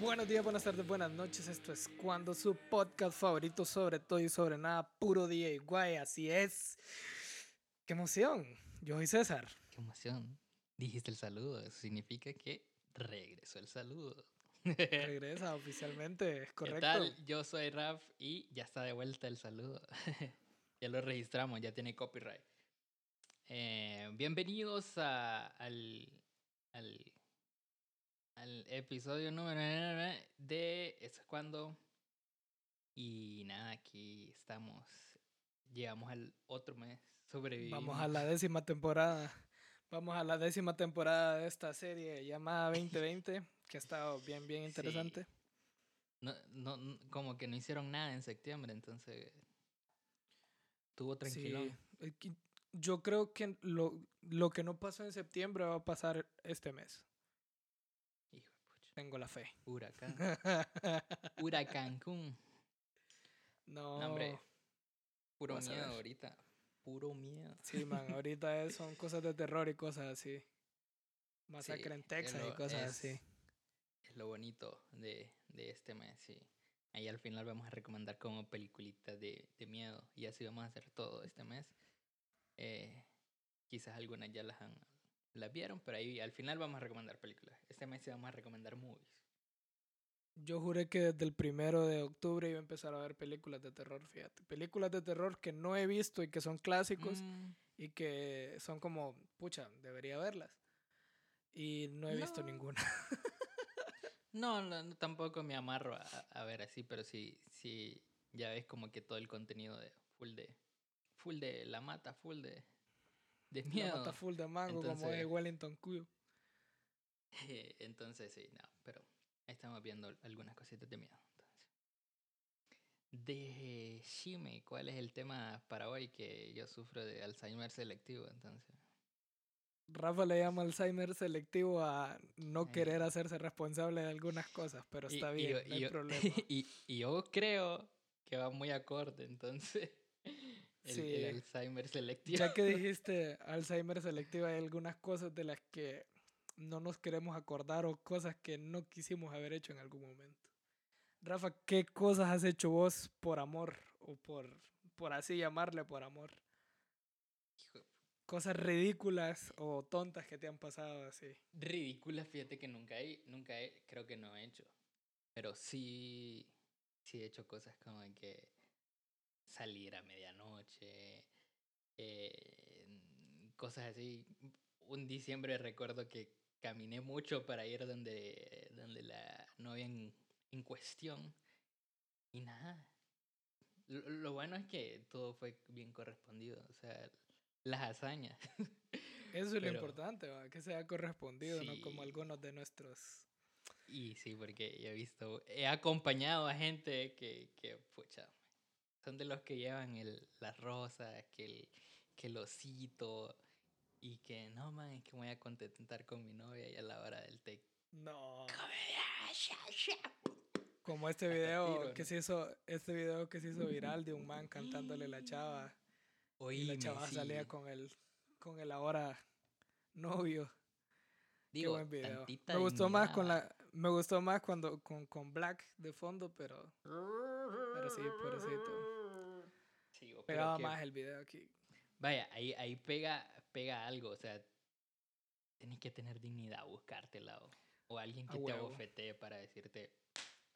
Buenos días, buenas tardes, buenas noches. Esto es cuando su podcast favorito sobre todo y sobre nada, puro día y guay. Así es. ¡Qué emoción! Yo soy César. ¡Qué emoción! Dijiste el saludo. Eso significa que regresó el saludo. Regresa oficialmente, es correcto. ¿Qué tal? Yo soy Raf y ya está de vuelta el saludo. ya lo registramos, ya tiene copyright. Eh, bienvenidos a, al, al, al episodio número de Eso es cuando. Y nada, aquí estamos. Llegamos al otro mes. Sobrevivimos. Vamos a la décima temporada. Vamos a la décima temporada de esta serie llamada 2020, que ha estado bien, bien interesante. No, no, como que no hicieron nada en septiembre, entonces tuvo tranquilo. Sí. Yo creo que lo, lo que no pasó en septiembre va a pasar este mes. Hijo de pucha. Tengo la fe. Huracán. Huracán. No. no. hombre. Puro Vas miedo ahorita. Puro miedo. Sí, man, ahorita es- son cosas de terror y cosas así. Masacre Sí, en Texas y cosas es- así. Es lo bonito de, de este mes, sí. Ahí al final vamos a recomendar como peliculitas de, de miedo. Y así vamos a hacer todo este mes. Eh, quizás algunas ya las han las vieron, pero ahí al final vamos a recomendar películas. Este mes sí vamos a recomendar movies. Yo juré que desde el primero de octubre iba a empezar a ver películas de terror, fíjate. Películas de terror que no he visto y que son clásicos Mm, y que son como, pucha, debería verlas. Y no he visto No. ninguna. no, no, no, tampoco me amarro a, a ver así, pero sí, sí, ya ves como que todo el contenido de full de full de la mata, full de de La miedo. mata full de mango como es Wellington Q. Eh, Entonces, sí, no, pero ahí estamos viendo algunas cositas de miedo. Entonces. De Shime, ¿cuál es el tema para hoy? Que yo sufro de Alzheimer selectivo, entonces. Rafa le llama Alzheimer selectivo a no querer hacerse responsable de algunas cosas, pero está Y- bien, no hay problema. y, y yo creo que va muy acorde, entonces. El, Sí. el Alzheimer selectivo. Ya que dijiste Alzheimer selectivo, hay algunas cosas de las que no nos queremos acordar o cosas que no quisimos haber hecho en algún momento. Rafa, ¿qué cosas has hecho vos por amor o por, por así llamarle por amor? Cosas ridículas o tontas que te han pasado así. ridícula, fíjate que nunca he, nunca he, creo que no he hecho. Pero sí, sí he hecho cosas como que salir a medianoche, eh, cosas así. Un diciembre recuerdo que caminé mucho para ir donde, donde la novia en, en cuestión y nada. Lo, lo bueno es que todo fue bien correspondido, o sea, las hazañas. Eso es lo importante, ¿va? que sea correspondido, no como algunos de nuestros... Y sí, porque yo he visto, he acompañado a gente que, que pucha, son de los que llevan el, las rosas, que el, que el osito, y que no, man, es que me voy a contentar con mi novia y a la hora del té. No. "Ah, Como este video tiro, que ¿no? se hizo, este video que se hizo viral de un man cantándole la chava. Y la Oíme, chava sí. salía con el, con el ahora novio. Digo, Qué buen video. Me gustó más con la, me gustó más cuando con, con Black de fondo, pero, pero sí, pobrecito. Sí, Pegaba que- más el video aquí. Vaya, ahí, ahí pega, pega algo, o sea, tenés que tener dignidad, buscártela o, o alguien A que te abofetee para decirte,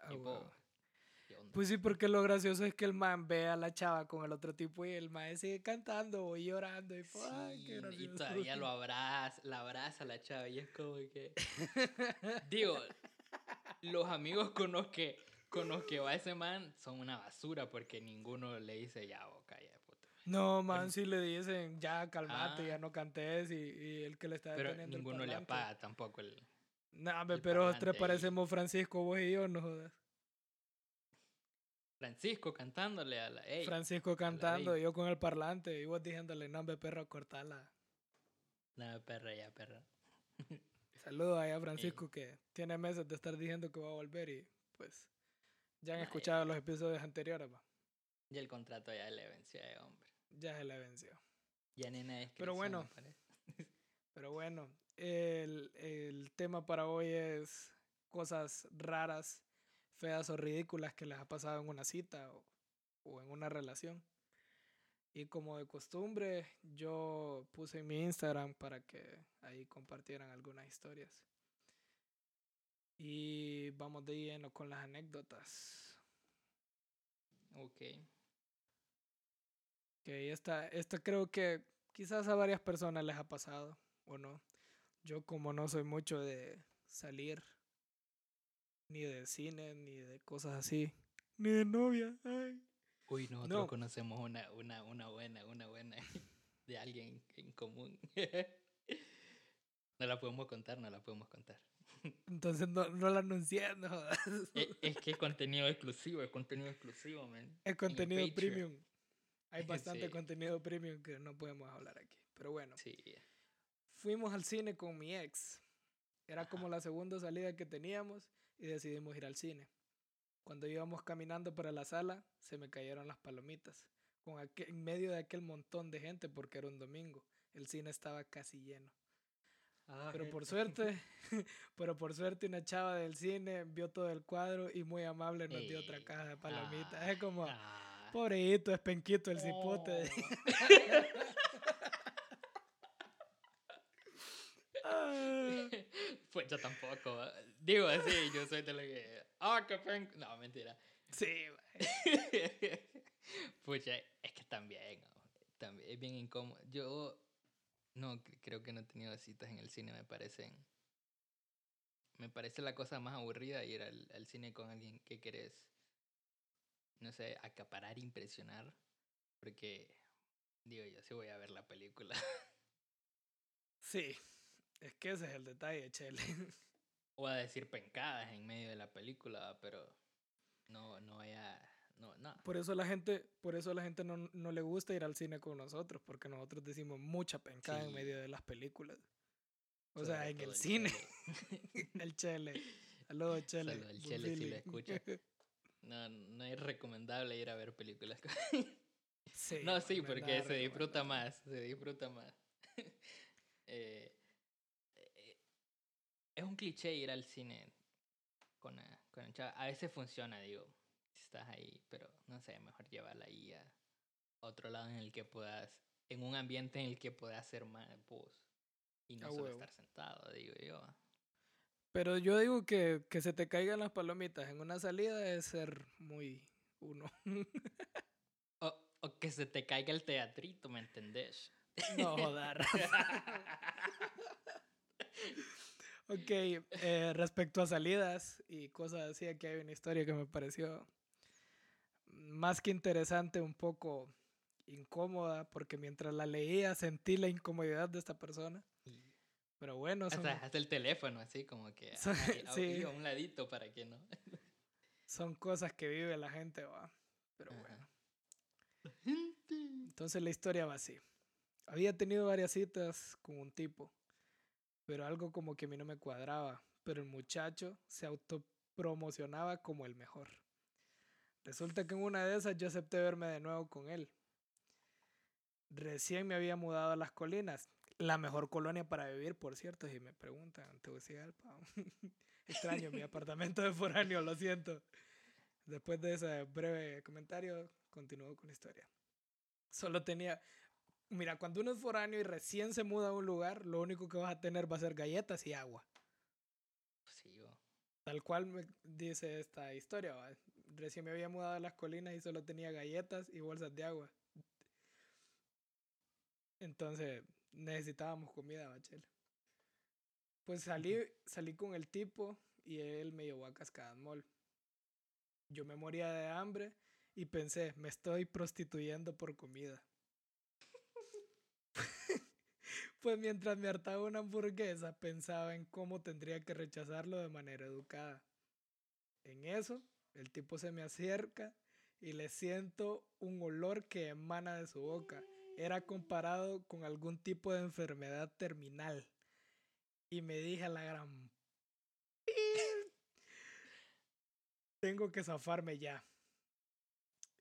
Ah, tipo. ¿Qué onda? Pues sí, porque lo gracioso es que el man ve a la chava con el otro tipo y el man sigue cantando y llorando y, pues, ay, qué Sí, gracioso. y todavía lo abraza, la abraza la chava y es como que... Digo, los amigos con los que, con los que va ese man son una basura porque ninguno le dice ya, boca, ya, puta. No, man, si le dicen, ya, calmate, Ah. ya no cantes y, y el que le está Pero deteniendo el ninguno le apaga tampoco el... Nah, el pero tres parecemos Francisco, vos y yo, no jodas. Francisco cantándole a la... Ey, Francisco cantando, yo con el parlante y vos diciéndole, no, hombre, perro, cortala. no, perra, ya, perra. Saludos ahí a Francisco que tiene meses de estar diciendo que va a volver y pues ya han escuchado los episodios anteriores, va. Y el contrato ya le venció, eh, hombre. Ya se le venció. Ya nena es Pero bueno. Pero bueno, el, el tema para hoy es cosas raras, feas o ridículas que les ha pasado en una cita o, o en una relación. Y como de costumbre, yo puse en mi Instagram para que ahí compartieran algunas historias. Y vamos de lleno con las anécdotas. Ok. Ok, esta, esta creo que quizás a varias personas les ha pasado, o no. Yo como no soy mucho de salir, ni de cine, ni de cosas así, ni de novia, ay. Uy, nosotros No. conocemos una, una, una buena, una buena de alguien en común. no la podemos contar, no la podemos contar. Entonces no, no la anuncié, no jodas. es, es que es contenido exclusivo, es contenido exclusivo, man. Es contenido premium. Hay bastante Sí. contenido premium que no podemos hablar aquí. Pero bueno, Sí. fuimos al cine con mi ex. Era como la segunda salida que teníamos y decidimos ir al cine. Cuando íbamos caminando para la sala, se me cayeron las palomitas. Con aquel- en medio de aquel montón de gente, porque era un domingo. El cine estaba casi lleno. Pero por suerte, pero por suerte una chava del cine vio todo el cuadro y muy amable nos dio otra Ey, caja de palomitas. ah, es como, ah. pobrecito, es penquito el cipote. Ah. pues yo tampoco. Digo así, yo soy de lo que. ¡Ah, pen-". No, mentira. sí. Pucha, es que también, también es bien incómodo. Yo no cre- creo que no he tenido citas en el cine, me parecen. Me parece la cosa más aburrida ir al, al cine con alguien que querés, no sé, acaparar, impresionar. Porque, digo yo, sí voy a ver la película. sí. Es que ese es el detalle, Chele. o a decir pencadas en medio de la película, pero no, no vaya. No, no. Por eso la gente, por eso la gente no, no le gusta ir al cine con nosotros, porque nosotros decimos mucha pencada en medio de las películas. O sea, Sobre en el todo cine. Chele. el Chele. Saludos, Chele. Saludos al Chele, si lo escucha. No, no es recomendable ir a ver películas. con- Sí, no, sí, porque se disfruta más, se disfruta más. Eh, es un cliché ir al cine con, eh, con el chava. A veces funciona, digo, si estás ahí, pero no sé, mejor llevarla ahí a otro lado en el que puedas, en un ambiente en el que puedas hacer más vos y no A solo huevo. estar sentado, digo yo. Pero yo digo que, que se te caigan las palomitas en una salida es ser muy uno. O, o que se te caiga el teatrito, ¿me entendés? no joder. ok, eh, respecto a salidas y cosas así, aquí hay una historia que me pareció más que interesante, un poco incómoda, porque mientras la leía sentí la incomodidad de esta persona. Pero bueno, son, hasta, hasta el teléfono, así como que Son- a- sí. a un ladito para que no. son cosas que vive la gente, va. Pero Ajá. bueno. Entonces la historia va así. Había tenido varias citas con un tipo, pero algo como que a mí no me cuadraba. Pero el muchacho se autopromocionaba como el mejor. Resulta que en una de esas yo acepté verme de nuevo con él. Recién me había mudado a las colinas. La mejor colonia para vivir, por cierto, si me preguntan, Tegucigalpa. Extraño mi apartamento de foráneo, lo siento. Después de ese breve comentario, continúo con la historia. Solo tenía... Mira, cuando uno es foráneo y recién se muda a un lugar, lo único que vas a tener va a ser galletas y agua. Sí, yo. Tal cual me dice esta historia. ¿va? Recién me había mudado a las colinas y solo tenía galletas y bolsas de agua. Entonces necesitábamos comida, bachel. Pues salí, salí con el tipo y él me llevó a Cascadas Mall. Yo me moría de hambre y pensé, me estoy prostituyendo por comida. Pues mientras me hartaba una hamburguesa, pensaba en cómo tendría que rechazarlo de manera educada. En eso, el tipo se me acerca y le siento un olor que emana de su boca. Era comparado con algún tipo de enfermedad terminal. Y me dije a la gran... "Pil, Tengo que zafarme ya.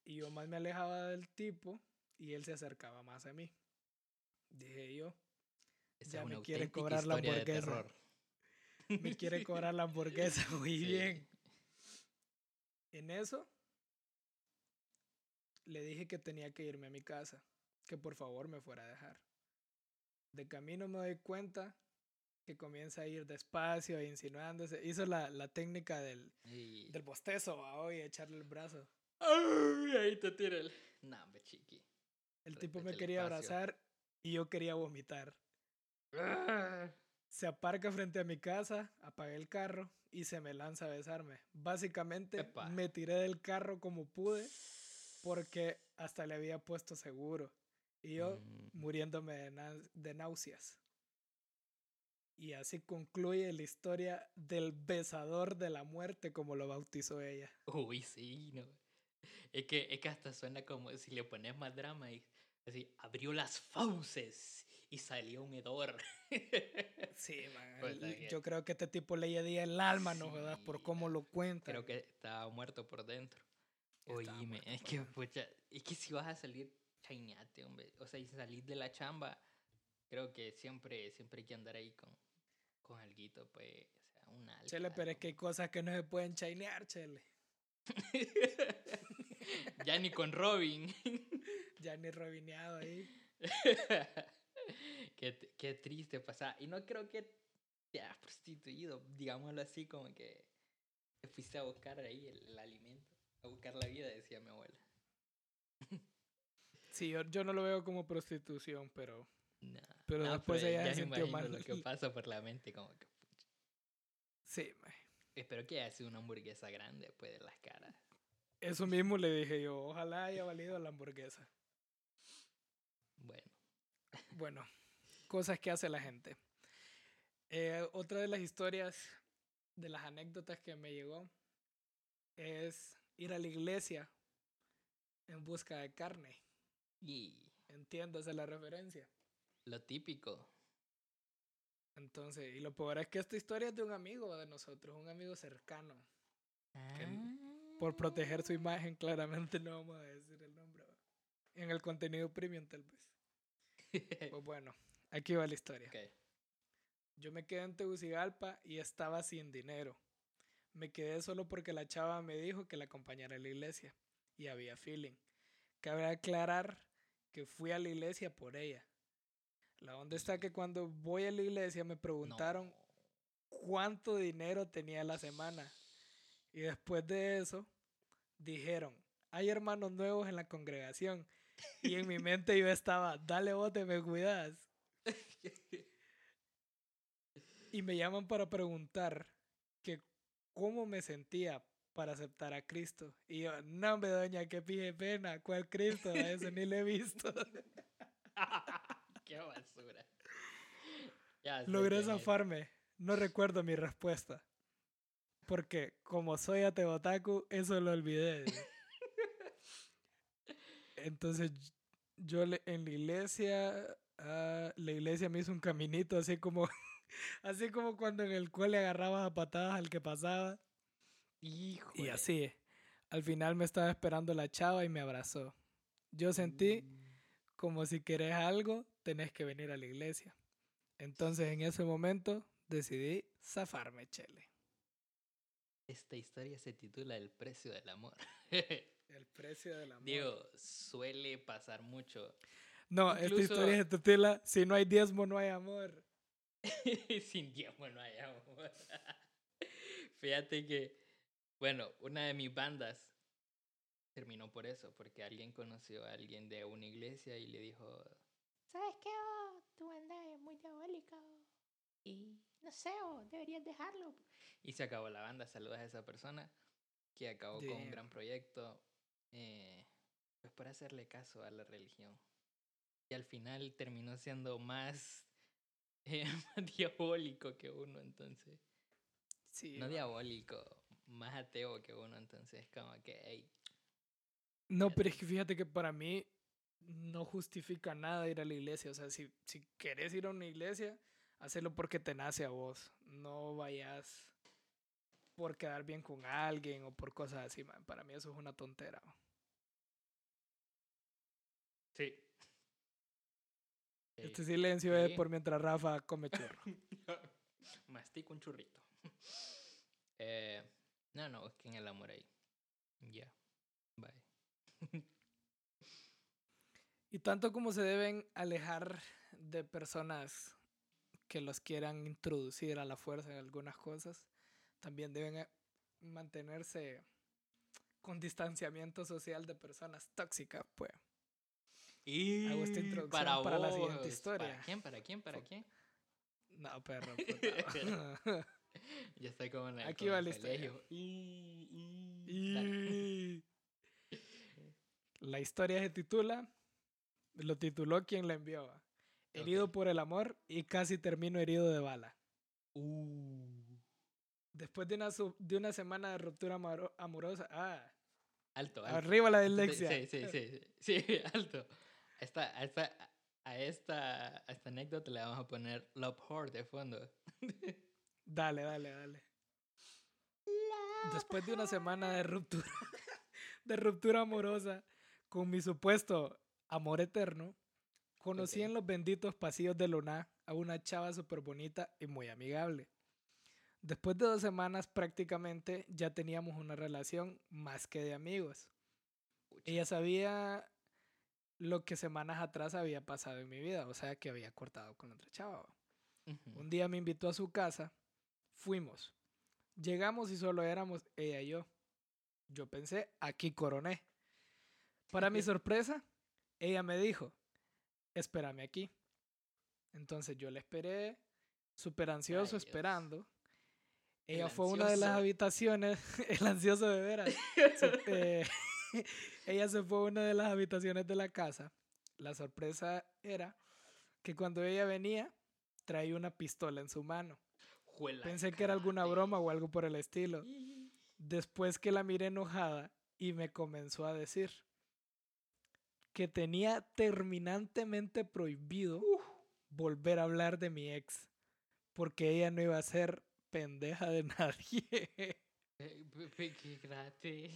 Y yo más me alejaba del tipo y él se acercaba más a mí. Dije yo. Esa Ya es una me quiere cobrar la hamburguesa. Me quiere cobrar la hamburguesa muy Sí. bien. En eso, le dije que tenía que irme a mi casa, que por favor me fuera a dejar. De camino me doy cuenta que comienza a ir despacio, insinuándose. Hizo la, la técnica del, del bostezo, ¿va? hoy echarle el brazo. ¡Ay! Ahí te tira el... Hombre, chiqui. El tipo me el quería abrazar y yo quería vomitar. Se aparca frente a mi casa, apagué el carro y se me lanza a besarme. Básicamente Epa. me tiré del carro como pude porque hasta le había puesto seguro. Y yo Mm, muriéndome de, de náuseas. Y así concluye la historia del besador de la muerte, como lo bautizó ella. Uy, sí, no. Es que, es que hasta suena como si le pones más drama y así, abrió las fauces y salió un hedor. Sí, man. Pues, Yo creo que este tipo le llega el alma, no jodas, por cómo lo cuenta. Creo que estaba muerto por dentro. Estaba Oíme, es que, pucha, es que si vas a salir, chaineate, hombre. O sea, y salir de la chamba, creo que siempre, siempre hay que andar ahí con, con alguito, pues, o sea, un algo. Chele, pero es que hay cosas que no se pueden chainear, chele. ya ni con Robin. Ya ni robineado ahí. qué, qué triste pasar. Y no creo que te has prostituido, digámoslo así, como que te fuiste a buscar ahí el, el alimento, a buscar la vida, decía mi abuela. Sí, yo, yo no lo veo como prostitución, pero Nah, Pero nah, después ella ya se sintió mal. lo que pasa por la mente, como que pucha. sí. Espero que haya sido una hamburguesa grande después de las caras. Eso mismo le dije yo. Ojalá haya valido la hamburguesa. Bueno, cosas que hace la gente. Eh, otra de las historias, de las anécdotas que me llegó, es ir a la iglesia en busca de carne. y Entiéndase la referencia. lo típico. Entonces, y lo peor es que esta historia es de un amigo de nosotros, un amigo cercano. Por proteger su imagen, claramente no vamos a decir el nombre. En el contenido premium, tal vez. Pues bueno, aquí va la historia. Yo me quedé en Tegucigalpa y estaba sin dinero. Me quedé solo porque la chava me dijo que la acompañara a la iglesia y había feeling. Cabe aclarar que fui a la iglesia por ella. La onda está que cuando voy a la iglesia me preguntaron No. cuánto dinero tenía la semana. Y después de eso dijeron, hay hermanos nuevos en la congregación. Y en mi mente yo estaba, dale bote, me cuidas. Y me llaman para preguntar que cómo me sentía para aceptar a Cristo. Y yo, no, hombre, doña, qué pije pena, ¿cuál Cristo? A eso ni le he visto. Qué basura. Ya Logré zafarme. No recuerdo mi respuesta. Porque como soy ateotaku, eso lo olvidé. Entonces yo le- en la iglesia, ah, la iglesia me hizo un caminito así como, así como cuando en el cual le agarrabas a patadas al que pasaba. Y Híjole. así, al final me estaba esperando la chava y me abrazó. Yo sentí Mm. como si querés algo, tenés que venir a la iglesia. Entonces en ese momento decidí zafarme, chele. Esta historia se titula El precio del amor. El precio del amor. Digo, suele pasar mucho. no, esta historia se titula Si no hay diezmo, no hay amor. Sin tiempo no hay amor. Fíjate que, bueno, una de mis bandas terminó por eso, porque alguien conoció a alguien de una iglesia y le dijo, ¿Sabes qué? oh? tu banda es muy diabólica. oh, Y no sé, oh, deberías dejarlo. y se acabó la banda. Saludos a esa persona que acabó con un gran proyecto, eh, pues por hacerle caso a la religión. Y al final terminó siendo más, eh, más diabólico que uno, entonces. Sí, No diabólico, más ateo que uno, entonces como que, hey, No, pero es que fíjate que para mí no justifica nada ir a la iglesia. O sea, si, si querés ir a una iglesia, hacelo porque te nace a vos. No vayas por quedar bien con alguien o por cosas así, man. Para mí eso es una tontera. man. sí. Este silencio es por mientras Rafa come churro. Mastico un churrito. Eh, no, no, es que en el amor ahí. Ya. Bye. Y tanto como se deben alejar de personas que los quieran introducir a la fuerza en algunas cosas, también deben eh, mantenerse con distanciamiento social de personas tóxicas, pues. Y Hago esta introducción para la siguiente historia. ¿Para quién? ¿Para quién? ¿Para quién? No, perro. Ya estoy como en el, Aquí va el la historia. colegio. Y- y- dale. Y- La historia se titula, lo tituló quien la envió. Herido por el amor y casi termino herido de bala. Uh. Después de una, de una semana de ruptura amoro- amorosa. Ah, Alto, alto. arriba la dislexia. Sí, sí, sí, sí, sí, alto. Esta, esta, a, esta, a esta anécdota le vamos a poner Love Horde de fondo. Dale, dale, dale. Después de una semana de ruptura, de ruptura amorosa con mi supuesto amor eterno, conocí Ok. en los benditos pasillos de Luna a una chava súper bonita y muy amigable. Después de dos semanas prácticamente ya teníamos una relación más que de amigos. Ella sabía lo que semanas atrás había pasado en mi vida, o sea que había cortado con otra chava. ¿va? Ujú. Un día me invitó a su casa, fuimos. Llegamos y solo éramos ella y yo. Yo pensé, aquí coroné. Para mi sorpresa, ella me dijo, espérame aquí. Entonces yo la esperé, súper ansioso, Ay, Dios. El Ella fue a una de las ansioso. habitaciones, el ansioso de veras. eh, ella se fue a una de las habitaciones de la casa. La sorpresa era que cuando ella venía, traía una pistola en su mano. Juela Pensé que era alguna broma o algo por el estilo. Después que la miré enojada y me comenzó a decir que tenía terminantemente prohibido volver a hablar de mi ex, porque ella no iba a ser pendeja de nadie. Eh, qué.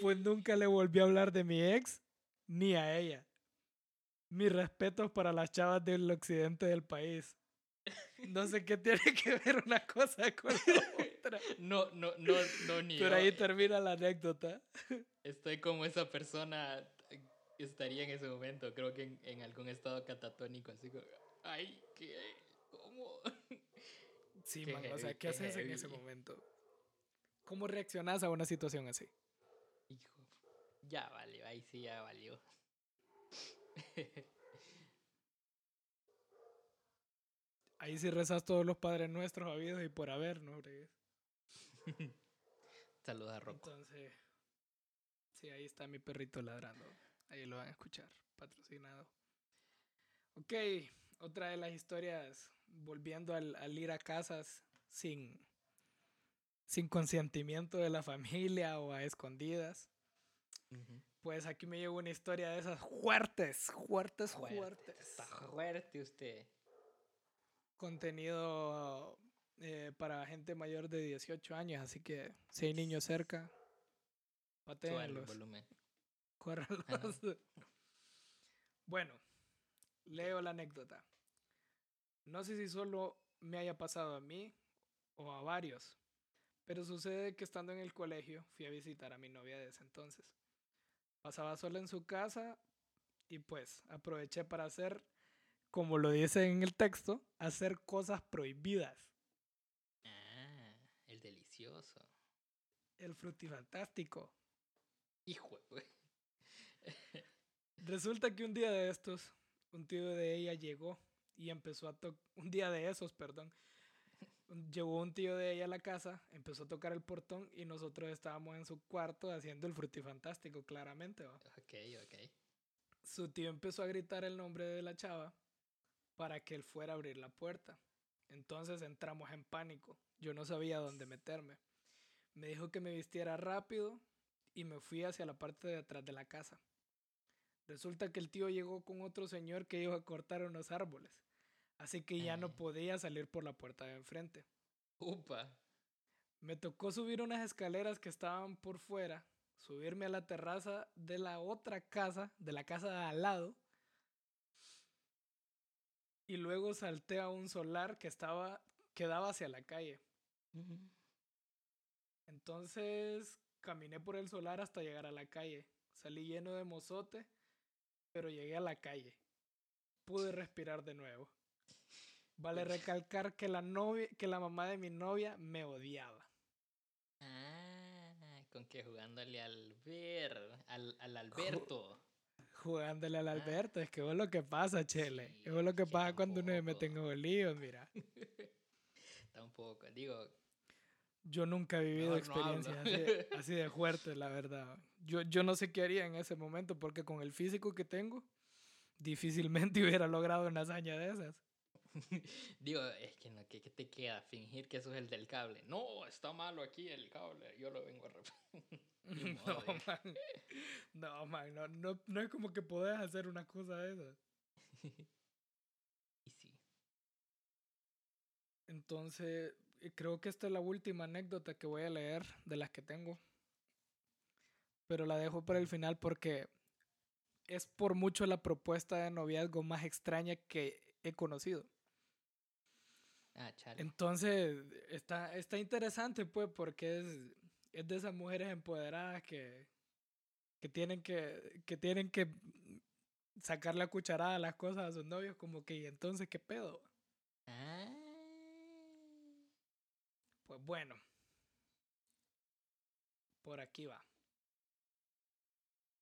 Pues nunca le volví a hablar de mi ex ni a ella. Mis respetos para las chavas del occidente del país. No sé qué tiene que ver una cosa con la otra. No, no, no, no, ni Pero yo. ahí termina la anécdota. Estoy como esa persona estaría en ese momento, creo que en, en algún estado catatónico, así como, ay, ¿qué? Sí, Qué man, o sea, ¿qué qué haces en ese momento? ¿Cómo reaccionas a una situación así? Hijo, ya valió, ahí sí ya valió. Ahí sí rezas todos los padres nuestros habidos y por haber, ¿no? Saluda a Rocco. Entonces, sí, ahí está mi perrito ladrando. Ahí lo van a escuchar, patrocinado. Ok, otra de las historias, volviendo al, al ir a casas sin, sin consentimiento de la familia o a escondidas. Pues aquí me llegó una historia de esas fuertes, fuertes, Fuerte, fuertes. Está fuerte usted. Contenido eh, para gente mayor de 18 años, así que si hay niños cerca, patéenlos. volumen. Bueno, leo la anécdota. No sé si solo me haya pasado a mí o a varios, pero sucede que estando en el colegio fui a visitar a mi novia de ese entonces. Pasaba sola en su casa y pues aproveché para hacer, como lo dice en el texto, hacer cosas prohibidas. Ah, el delicioso. El frutifantástico. Hijo, güey. Resulta que un día de estos, un tío de ella llegó y empezó a tocar, un día de esos, perdón, llegó un tío de ella a la casa, empezó a tocar el portón y nosotros estábamos en su cuarto haciendo el frutifantástico, claramente. ¿va? Ok, ok. Su tío empezó a gritar el nombre de la chava para que él fuera a abrir la puerta. Entonces entramos en pánico. Yo no sabía dónde meterme. Me dijo que me vistiera rápido y me fui hacia la parte de atrás de la casa. Resulta que el tío llegó con otro señor que iba a cortar unos árboles. Así que ya no Ah. podía salir por la puerta de enfrente. Upa. Me tocó subir unas escaleras que estaban por fuera, subirme a la terraza de la otra casa, de la casa de al lado, Y luego salté a un solar que estaba, que daba hacia la calle. Entonces caminé por el solar hasta llegar a la calle. Salí lleno de mozote, pero llegué a la calle. Pude respirar de nuevo. Vale recalcar que la novia, que la mamá de mi novia me odiaba. Ah, con que jugándole al Ver, al, al Alberto. Jugándole al Ah. Alberto, es que es lo que pasa, Chele. Sí, es lo que pasa cuando uno se mete en líos, mira. Tampoco, digo, Yo nunca he vivido no experiencias así, así de fuertes, la verdad. Yo, yo no sé qué haría en ese momento, porque con el físico que tengo, difícilmente hubiera logrado una hazaña de esas. digo, es que no, ¿qué, qué te queda? Fingir que sos el del cable. No, está malo aquí el cable, yo lo vengo a reparar. No, man. No, man, no, no, no es como que podés hacer una cosa de esas. Y sí. Entonces, eh, creo que esta es la última anécdota que voy a leer de las que tengo. Pero la dejo para el final porque es por mucho la propuesta de noviazgo más extraña que he conocido. Ah, chale. Entonces, está, está interesante, pues, porque es, es de esas mujeres empoderadas que, que, tienen que, que tienen que sacar la cucharada a las cosas a sus novios, como que, ¿y entonces qué pedo? Ah. Pues bueno, por aquí va.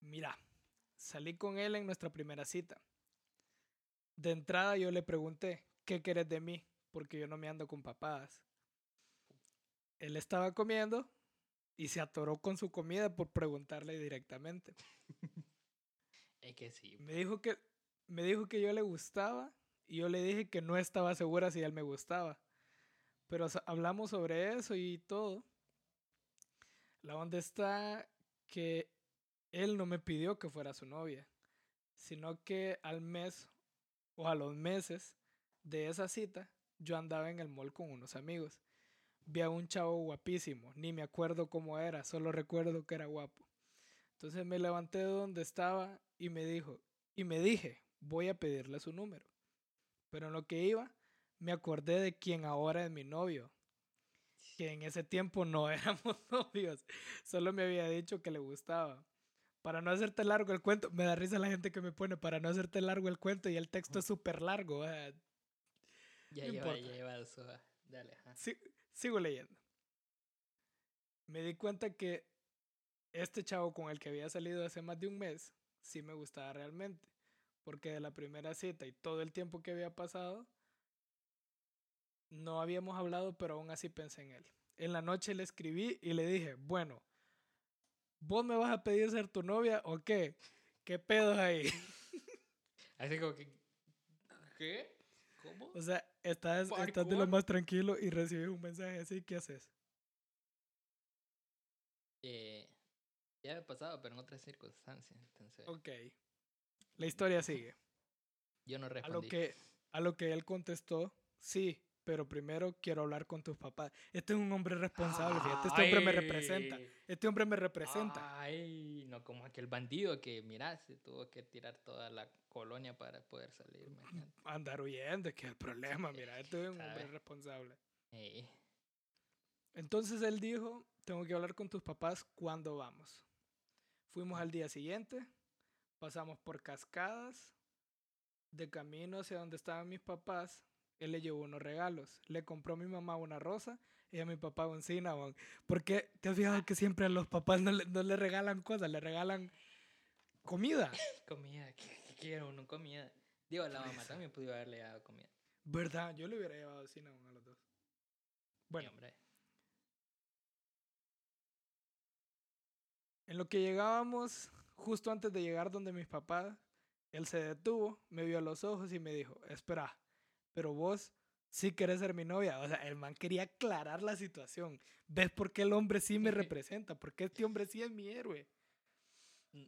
Mira, salí con él en nuestra primera cita. De entrada yo le pregunté, ¿qué querés de mí? Porque yo no me ando con papadas. Él estaba comiendo y se atoró con su comida por preguntarle directamente. Es que sí. Me dijo que, me dijo que yo le gustaba y yo le dije que no estaba segura si él me gustaba. Pero hablamos sobre eso y todo. La onda está que él no me pidió que fuera su novia, sino que al mes o a los meses de esa cita yo andaba en el mall con unos amigos. Vi a un chavo guapísimo, ni me acuerdo cómo era, solo recuerdo que era guapo. Entonces me levanté de donde estaba y me dijo, y me dije, voy a pedirle su número. Pero en lo que iba, me acordé de quien ahora es mi novio, que en ese tiempo no éramos novios, solo me había dicho que le gustaba. Para no hacerte largo el cuento, me da risa la gente que me pone, para no hacerte largo el cuento y el texto es súper largo. Ya no lleva, ya lleva ah, Dale, ajá. Si- sigo leyendo. Me di cuenta que este chavo con el que había salido hace más de un mes sí me gustaba realmente. Porque de la primera cita y todo el tiempo que había pasado, no habíamos hablado, pero aún así pensé en él. En la noche le escribí y le dije, bueno, ¿vos me vas a pedir ser tu novia o qué? ¿Qué pedos ahí? Así como que. ¿Qué? ¿Cómo? O sea, estás, estás de lo más tranquilo y recibes un mensaje así, ¿qué haces? Eh, ya me pasado, pero en otras circunstancias. Entonces, Ok. La historia sigue. yo no A lo respondí. que, a lo que él contestó, sí, pero primero quiero hablar con tus papás. Este es un hombre responsable, fíjate, este hombre me representa. Este hombre me representa. Ay, no como aquel bandido que, mira, se tuvo que tirar toda la colonia para poder salir. imagínate. Andar huyendo, que es el problema, mira, este es un hombre responsable. Eh, Entonces él dijo, tengo que hablar con tus papás, ¿cuándo vamos? Fuimos al día siguiente, pasamos por cascadas, de camino hacia donde estaban mis papás, él le llevó unos regalos. Le compró a mi mamá una rosa y a mi papá un cinnamon. Porque te has fijado que siempre a los papás no le, no le regalan cosas, le regalan comida. comida, ¿qué, qué quiero? No comida. Digo, la mamá eso. también pudo haberle dado comida. ¿Verdad? Yo le hubiera llevado cinnamon a los dos. Bueno, hombre. En lo que llegábamos, justo antes de llegar donde mis papás, él se detuvo, me vio a los ojos y me dijo, espera, pero vos sí querés ser mi novia. O sea, el man quería aclarar la situación. ¿Ves por qué el hombre sí me representa? Porque este hombre sí es mi héroe.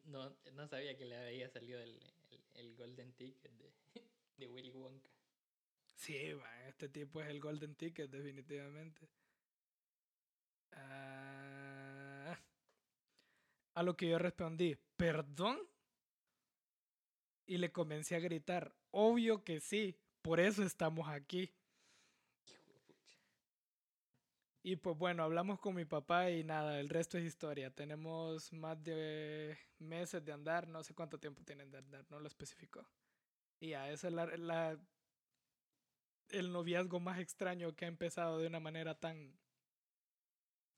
No, no sabía que le había salido el, el, el Golden Ticket de, de Willy Wonka. Sí, man, este tipo es el Golden Ticket, definitivamente. Ah, a lo que yo respondí, ¿perdón? Y le comencé a gritar, obvio que sí, por eso estamos aquí. Hijo de pucha. Y pues bueno, hablamos con mi papá y nada, el resto es historia. Tenemos más de meses de andar, no sé cuánto tiempo tienen de andar, no lo especificó. Y ya, esa es la, la- el noviazgo más extraño que ha empezado de una manera tan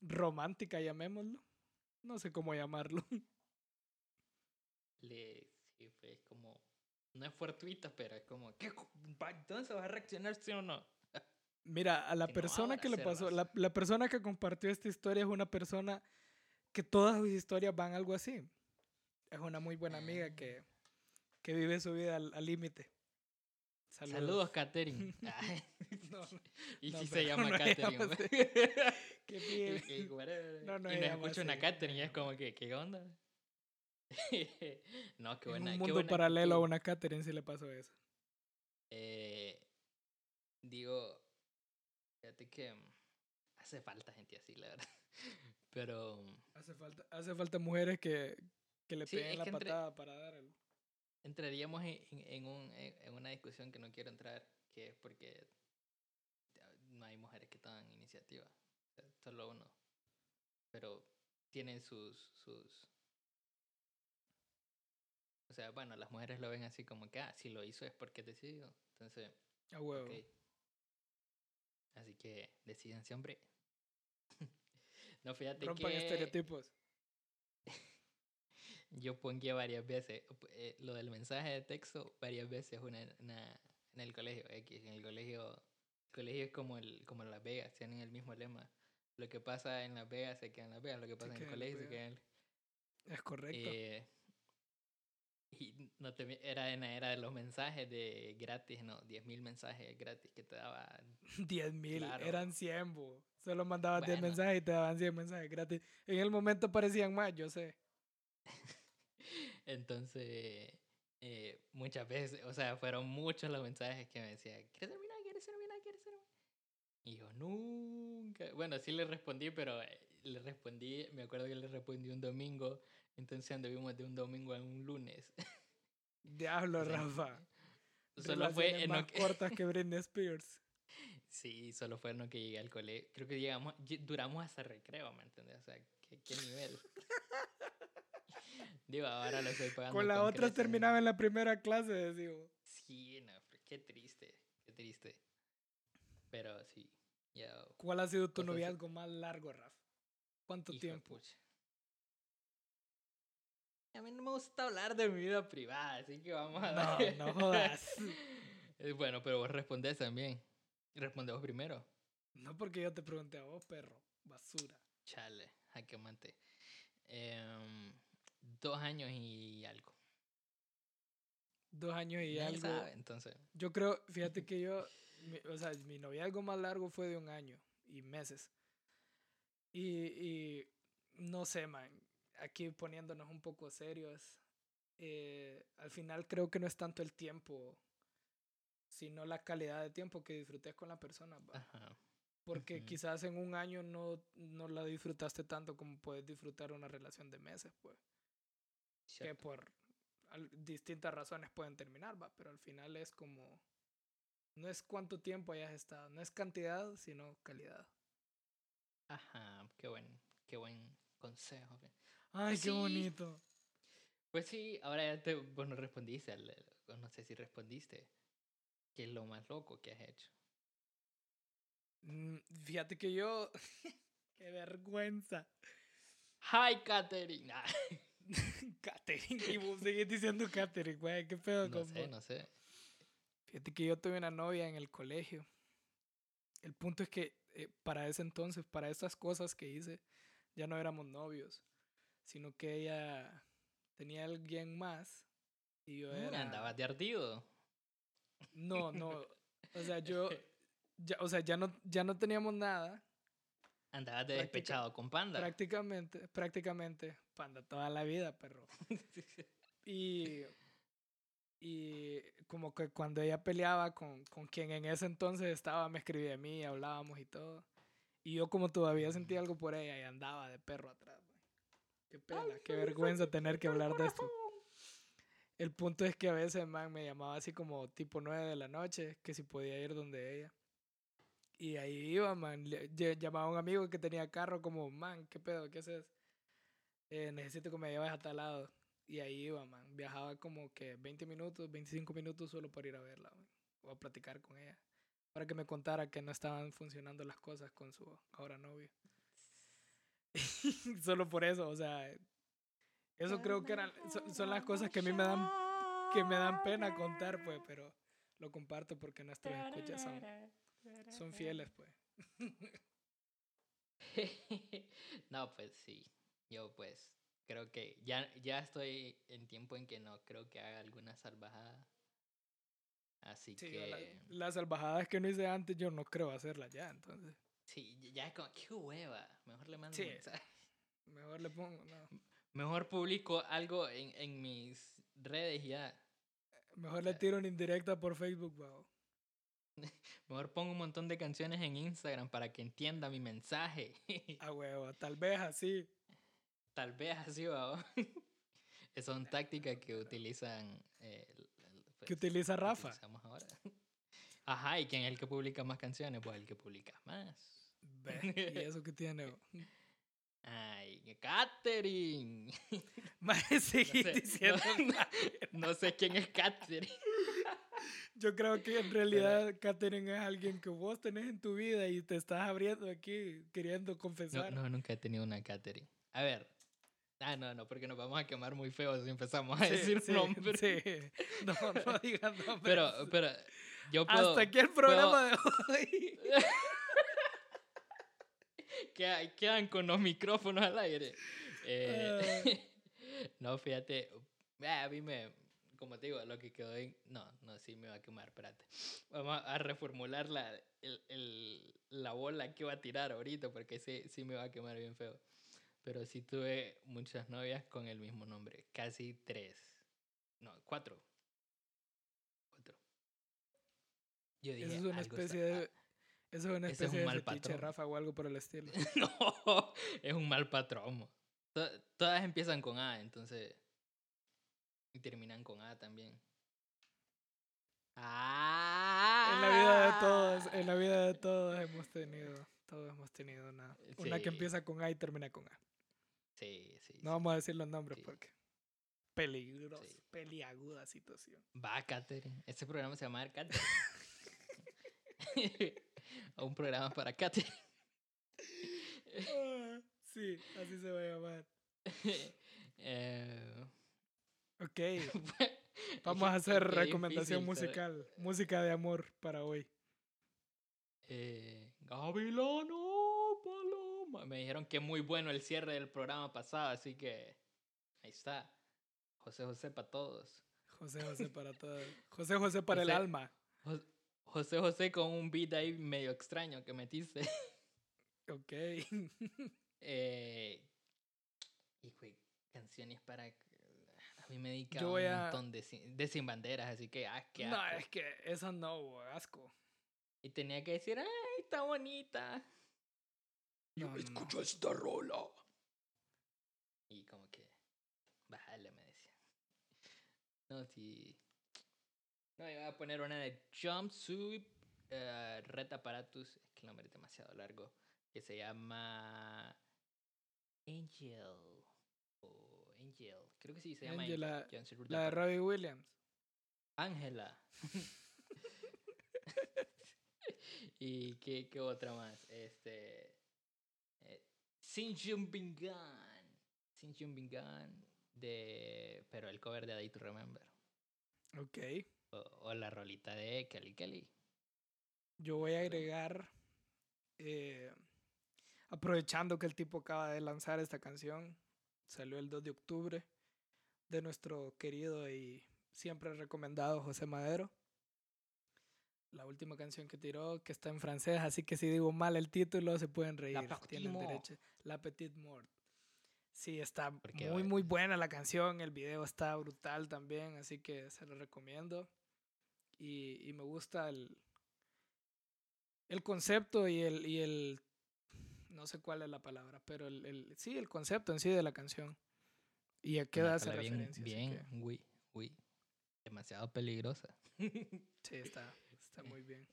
romántica, llamémoslo. No sé cómo llamarlo. Le, sí, fue como. No es fortuita, pero es como. ¿qué, ¿Dónde vas a reaccionar, sí o no? Mira, a la persona que le pasó, la, la persona que compartió esta historia es una persona que todas sus historias van algo así. Es una muy buena amiga Ah. que, que vive su vida al límite. Saludos. Saludos, Katherine. No, no, y no, si se llama no Katherine. qué whatever. No, no y nos escucha una Katherine y es como que, ¿qué onda? no, qué en buena. un qué mundo buena paralelo a una Catherine si le pasó eso. Eh, digo, fíjate que mm, hace falta gente así, la verdad. Pero mm, Hace falta, hace falta mujeres que, que le Sí, peguen la entre- patada para dar el... entraríamos en, en- un, en, una discusión que no quiero entrar, que es porque no hay mujeres que toman iniciativa, sea, solo uno. Pero tienen sus, sus... O sea, bueno, las mujeres lo ven así como que, ah, si lo hizo es porque decidió. Entonces, A huevo. Ok. Así que decídense, hombre. no, fíjate Rompan que estereotipos. yo pongué varias veces eh, lo del mensaje de texto varias veces una, una- en el colegio X, en el colegio el colegio es como el como Las Vegas tienen el mismo lema lo que pasa en Las Vegas se queda en Las Vegas lo que pasa en el en colegio se queda en el Es correcto. eh, y no te, era en la era de los mensajes de gratis, no, 10.000 mensajes gratis que te daba 10 mil, claro. eran 100, bo. Solo mandabas 10 Bueno. mensajes y te daban 100 mensajes gratis. En el momento parecían más, yo sé. Entonces, eh, muchas veces, o sea, fueron muchos los mensajes que me decían, ¿quieres terminar? ¿Quieres terminar? ¿Quieres terminar? Y yo, nunca. Bueno, sí le respondí, pero eh, le respondí, me acuerdo que le respondí un domingo, entonces anduvimos de un domingo a un lunes. Diablo, Rafa. Solo fue en más lo que... cortas que Britney Spears. Sí, solo fue en lo que llegué al colegio. Creo que llegamos, lle- duramos hasta recreo, ¿me entiendes? O sea, ¿qué, qué nivel? Digo, ahora lo estoy pagando. Con la otra creces, ¿no? terminaba en la primera clase, digo. Sí, no, qué triste, qué triste. Pero sí, ya. ¿Cuál ha sido tu noviazgo más largo, Rafa? ¿Cuánto hijo tiempo? pucha. A mí no me gusta hablar de mi vida privada, así que vamos a No, dar- no jodas. Eh, bueno, pero vos respondés también. Responde vos primero. No porque yo te pregunté a vos, perro. Basura. Chale, jaque mate. Em, dos años y algo. Dos años y Nadie algo. sabe, entonces. Yo creo, fíjate que yo, mi- o sea, mi noviazgo más largo fue de un año y meses. Y, y no sé, man, aquí poniéndonos un poco serios, eh, al final creo que no es tanto el tiempo, sino la calidad de tiempo que disfrutes con la persona, va. Ajá. Porque quizás en un año no, no la disfrutaste tanto como puedes disfrutar una relación de meses, pues. Que por al- distintas razones pueden terminar, va, pero al final es como no es cuánto tiempo hayas estado, no es cantidad, sino calidad. Ajá, qué buen, qué buen consejo. Ay, qué bonito. Pues sí, ahora ya te, vos no respondiste, no sé si respondiste. ¿Qué es lo más loco que has hecho? Mm, Fíjate que yo qué vergüenza. Hi, Katherine. Ah, Katherine, y vos seguís diciendo Katherine, güey, qué pedo no con sé, vos? no sé. Fíjate que yo tuve una novia en el colegio. El punto es que eh, para ese entonces, para estas cosas que hice, ya no éramos novios, sino que ella tenía alguien más y yo Mm, era... Andabas de ardido. No, no. O sea, yo, ya, o sea, ya no, ya no teníamos nada. Andabas de Práctica- despechado con panda. Prácticamente, prácticamente, panda toda la vida, perro. Y, y como que cuando ella peleaba con, con quien en ese entonces estaba, me escribía a mí, hablábamos y todo. Y yo como todavía sentía algo por ella y andaba de perro atrás. Qué pena, qué vergüenza tener que hablar de esto. El punto es que a veces, man, me llamaba así como tipo 9 de la noche, que si podía ir donde ella. Y ahí iba, man. le- Llamaba a un amigo que tenía carro como, man, ¿qué pedo? ¿Qué haces? Eh, necesito que me lleves a tal lado. Y ahí iba, man. Viajaba como que 20 minutos, 25 minutos solo para ir a verla, man, O a platicar con ella. Para que me contara que no estaban funcionando las cosas con su ahora novio. solo por eso, o sea. Eso creo que eran, son, son las cosas que a mí me dan que me dan pena contar, pues, pero lo comparto porque nuestros escuchas son, son fieles, pues. no, pues sí. Yo pues creo que ya, ya estoy en tiempo en que no creo que haga alguna salvajada. Así Sí, que... la- las salvajadas que no hice antes, yo no creo hacerlas ya, entonces. Sí, ya es como, qué hueva. Mejor le mando Sí. un mensaje. Mejor le pongo, no. Mejor publico algo en, en mis redes ya. Mejor le tiro una indirecta por Facebook, wow. Mejor pongo un montón de canciones en Instagram para que entienda mi mensaje. A huevo, tal vez así. Tal vez así va. Son tácticas que utilizan. eh, pues, Que utiliza Rafa. utilizamos ahora. Ajá, y quién es el que publica más canciones, pues el que publica más. Y eso que tiene. Ay, Katherine. Más No seguir sé, diciendo. no- no sé quién es Katherine. Yo creo que en realidad Katherine es alguien que vos tenés en tu vida y te estás abriendo aquí queriendo No, confesar. no, nunca he tenido una Katherine. A ver. Ah, no, no, porque nos vamos a quemar muy feo si empezamos a Sí, decir sí, nombres. sí. No, no digas nombres. Pero, pero, yo puedo. Hasta aquí el programa de hoy. Quedan, quedan con los micrófonos al aire. Eh, no, fíjate. eh, A mí me. Como te digo, lo que quedó en. No, no, sí me va a quemar, espérate. Vamos a reformular la, el, el- la bola que va a tirar ahorita, porque sí, sí me va a quemar bien feo. Pero sí tuve muchas novias con el mismo nombre. Casi tres. No. Cuatro. Yo dije. Eso es una "Algo especie de. Eso es una es especie un de mal patrón. Rafa, o algo por el estilo. No, es un mal patrón. mo. To- Todas empiezan con A, entonces. Y terminan con A también. Ah. En la vida de todos, en la vida de todos hemos tenido, todos hemos tenido una, una que empieza con A y termina con A. Sí, sí. No vamos a decir los nombres Sí. porque peligroso, peliaguda situación. Va, Katherine. Este programa se llama Katherine. un programa para Katherine. Ah, sí, así se va a llamar. Eh, Ok, vamos a hacer recomendación musical, música de amor para hoy. Eh, Gavilano Paloma. Me dijeron que muy bueno el cierre del programa pasado, así que ahí está. José José para todos. José José para todos. José José para el José- alma. Jo- José José con un beat ahí medio extraño que metiste. Ok. eh, y güey, canciones para. A mí me dedica Yo un a- montón de, sin- de sin banderas, así que ah, qué No, asco. es que esa no, asco. Y tenía que decir, ay, está bonita. No, no, no. Escucha esta rola. Y como que, bájale, me decía. No, sí. No, iba a poner una de Jumpsuit eh, Red Apparatus. Es que el nombre es demasiado largo. Que se llama Angel. O Angel. Creo que sí, se llama Angel, Angel. la- de. Robbie Williams. Ángela. ¿Y qué, qué otra más? Este. Eh, Sin Bingan. Sin Bingan. De. Pero el cover de A Day to Remember. Ok. O, o la rolita de Kelly Kelly. Yo voy a agregar, eh, aprovechando que el tipo acaba de lanzar esta canción, salió el 2 de octubre, de nuestro querido y siempre recomendado José Madero. La última canción que tiró, que está en francés, así que si digo mal el título, se pueden reír. Tienen derecho. La Petite Mort. Sí, está muy, muy buena la canción. El video está brutal también, así que se lo recomiendo. Y, y me gusta el, el concepto y el, y el. No sé cuál es la palabra, pero el, el- sí, el concepto en sí de la canción. Y a qué Una da esa rola bien, referencia. Bien, oui, oui. demasiado peligrosa. Sí, está, está muy bien.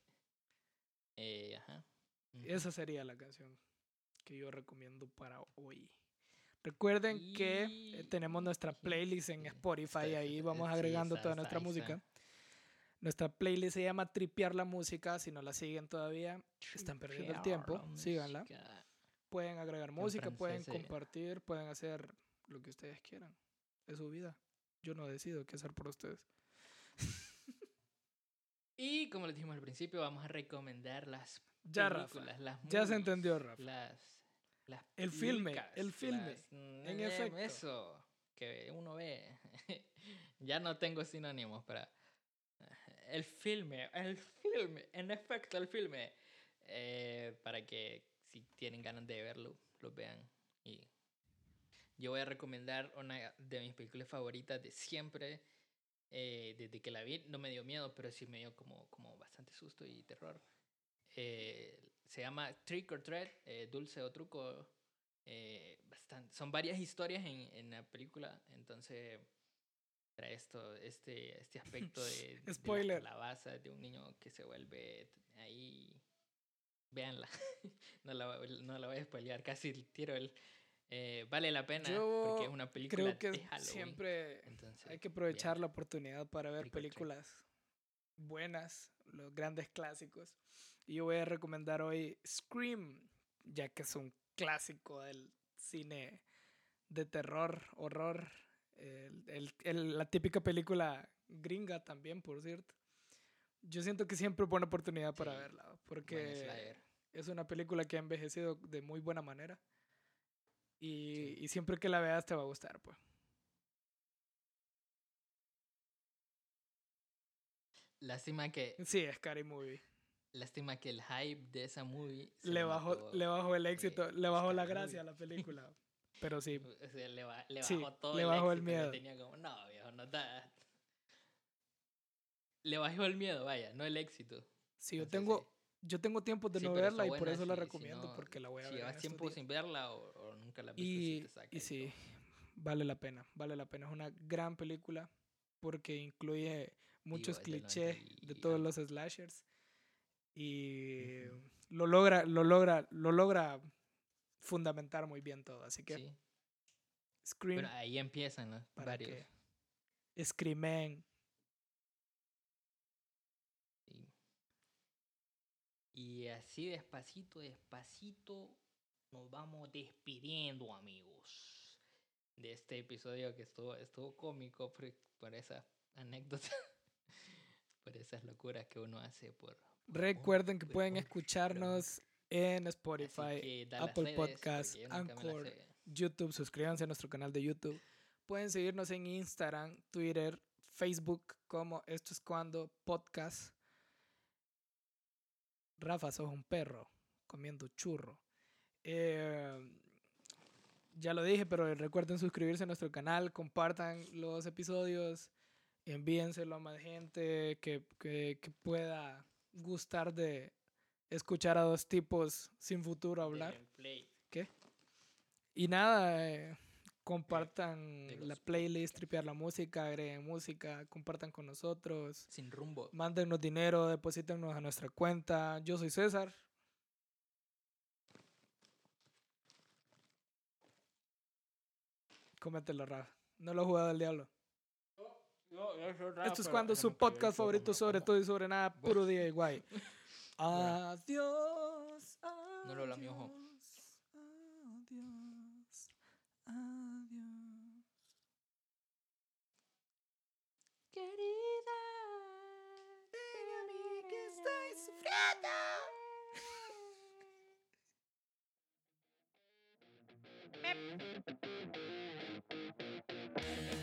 Eh, ajá. Esa sería la canción que yo recomiendo para hoy. Recuerden que eh, tenemos nuestra playlist en sí, Spotify, está- ahí vamos sí, agregando toda nuestra música. Nuestra playlist se llama Tripear la Música, si no la siguen todavía, están perdiendo el tiempo, la síganla. Pueden agregar música, pueden compartir, pueden hacer lo que ustedes quieran. Es su vida. Yo no decido qué hacer por ustedes. Y como les dijimos al principio, vamos a recomendar las Ya, Rafa. películas, las Ya se movies, entendió, Rafa. Las, las El filme, el filme, las- en mm, efecto. Eso, que uno ve. ya no tengo sinónimos para... El filme, el filme, en efecto, el filme. Eh, para que si tienen ganas de verlo, lo vean. Y yo voy a recomendar una de mis películas favoritas de siempre. eh, desde que la vi no me dio miedo, pero sí me dio como, como bastante susto y terror. Eh, se llama Trick or Treat, eh, Dulce o Truco. eh, bastante, son varias historias en, en la película, entonces trae esto, este, este aspecto de, de Spoiler. la calabaza, de un niño que se vuelve ahí. Véanla, no la, no la voy a spoilear, casi tiro el... eh, vale la pena Yo porque es una película Creo que de Halloween. siempre entonces, hay que aprovechar la oportunidad para ver treat. películas buenas, los grandes clásicos. Y yo voy a recomendar hoy Scream, ya que es un clásico del cine de terror, horror. El- el- el- la típica película gringa también, por cierto. Yo siento que siempre es buena oportunidad para Sí, verla, porque es una película que ha envejecido de muy buena manera. Y, Sí. y siempre que la veas te va a gustar, pues. Lástima que, Sí, es Scary Movie. lástima que el hype de esa movie Le bajó, le bajó el éxito, le bajó la gracia a Movie. la película. Pero sí, O sea, le, ba- le Sí, bajó todo le el bajó el miedo. Tenía como, no, viejo, no da. Le bajó el miedo, vaya, no el éxito. sí, yo Entonces, tengo, sí. yo tengo tiempo de Sí, no verla y por eso la si- si recomiendo, no- porque la voy a Si ver. en llevas tiempo días. sin verla o, o nunca la has visto, y, sí te saca y y sí, vale la pena, vale la pena. Es una gran película porque incluye muchos clichés 90 de todos los slashers y lo logra, lo logra, lo logra fundamentar muy bien todo. Así que Sí, Scream pero ahí empiezan los para varios. que Screamen. Sí. Y así despacito, despacito, nos vamos despidiendo, amigos, de este episodio que estuvo, estuvo cómico por, por esas anécdotas, por esas locuras que uno hace por... Recuerden que pueden escucharnos en Spotify, Apple redes, Podcast, porque yo nunca me las Anchor. YouTube. Suscríbanse a nuestro canal de YouTube. Pueden seguirnos en Instagram, Twitter, Facebook como Esto es Cuando Podcast. Rafa, sos un perro comiendo churro. Eh, ya lo dije, pero recuerden suscribirse a nuestro canal, compartan los episodios, envíenselo a más gente que, que, que pueda gustar de escuchar a dos tipos sin futuro hablar. Play. Y nada, eh, compartan de la playlist, tripear la música, agreguen música, compartan con nosotros, Sin rumbo. mándennos dinero, deposítennos a nuestra cuenta. Yo soy César. Cómetelo, Rafa. No lo he jugado al diablo. Esto es cuando su podcast favorito sobre todo y sobre nada, puro día Adiós. No lo lamió, ojo. Adiós. Adiós. Querida, ven a mí que estoy sufriendo. Me